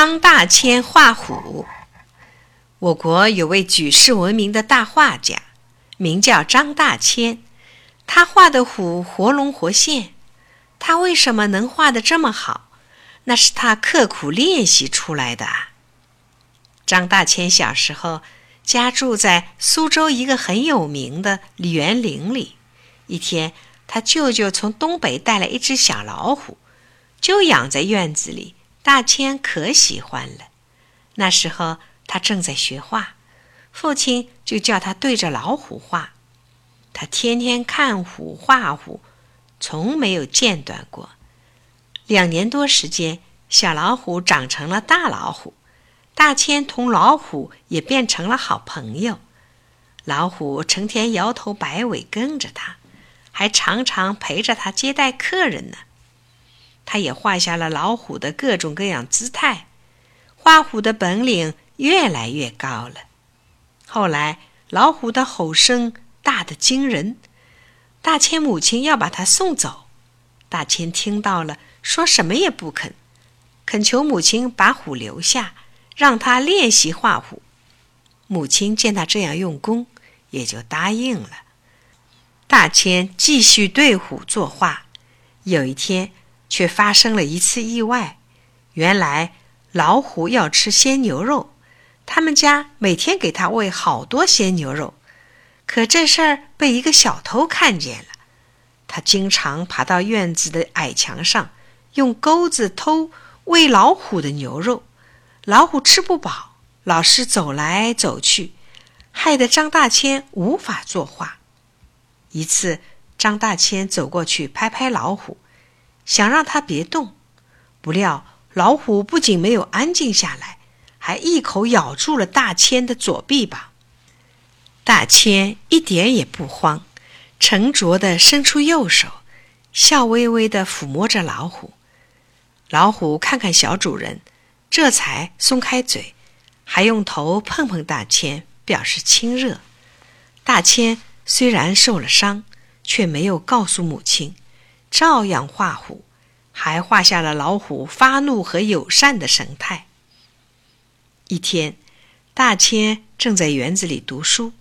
张大千画虎。我国有位举世闻名的大画家，名叫张大千。他画的虎活龙活现。他为什么能画得这么好？那是他刻苦练习出来的。张大千小时候家住在苏州一个很有名的园林里。一天，他舅舅从东北带来一只小老虎，就养在院子里。大千可喜欢了。那时候他正在学画，父亲就叫他对着老虎画。他天天看虎画虎，从没有间断过。两年多时间，小老虎长成了大老虎，大千同老虎也变成了好朋友。老虎成天摇头摆尾跟着他，还常常陪着他接待客人呢。他也画下了老虎的各种各样姿态，画虎的本领越来越高了。后来，老虎的吼声大得惊人，大千母亲要把他送走。大千听到了，说什么也不肯，恳求母亲把虎留下，让他练习画虎。母亲见他这样用功，也就答应了。大千继续对虎作画。有一天。却发生了一次意外。原来老虎要吃鲜牛肉，他们家每天给它喂好多鲜牛肉。可这事儿被一个小偷看见了，他经常爬到院子的矮墙上，用钩子偷喂老虎的牛肉。老虎吃不饱，老是走来走去，害得张大千无法作画。一次，张大千走过去拍拍老虎。想让他别动，不料老虎不仅没有安静下来，还一口咬住了大千的左臂膀。大千一点也不慌，沉着地伸出右手，笑微微地抚摸着老虎。老虎看看小主人，这才松开嘴，还用头碰碰大千，表示亲热。大千虽然受了伤，却没有告诉母亲。照样画虎，还画下了老虎发怒和友善的神态。一天，大千正在园子里读书，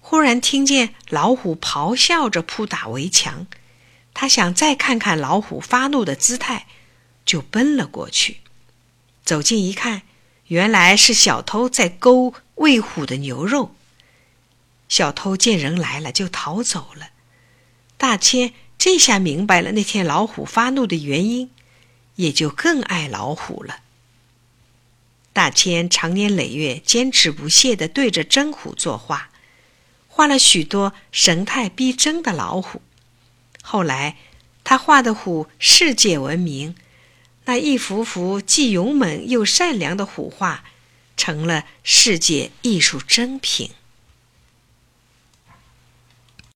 忽然听见老虎咆哮着扑打围墙。他想再看看老虎发怒的姿态，就奔了过去。走近一看，原来是小偷在勾喂虎的牛肉。小偷见人来了，就逃走了。大千。这下明白了那天老虎发怒的原因，也就更爱老虎了。大千长年累月坚持不懈地对着真虎作画，画了许多神态逼真的老虎。后来，他画的虎世界闻名，那一幅幅既勇猛又善良的虎画，成了世界艺术珍品。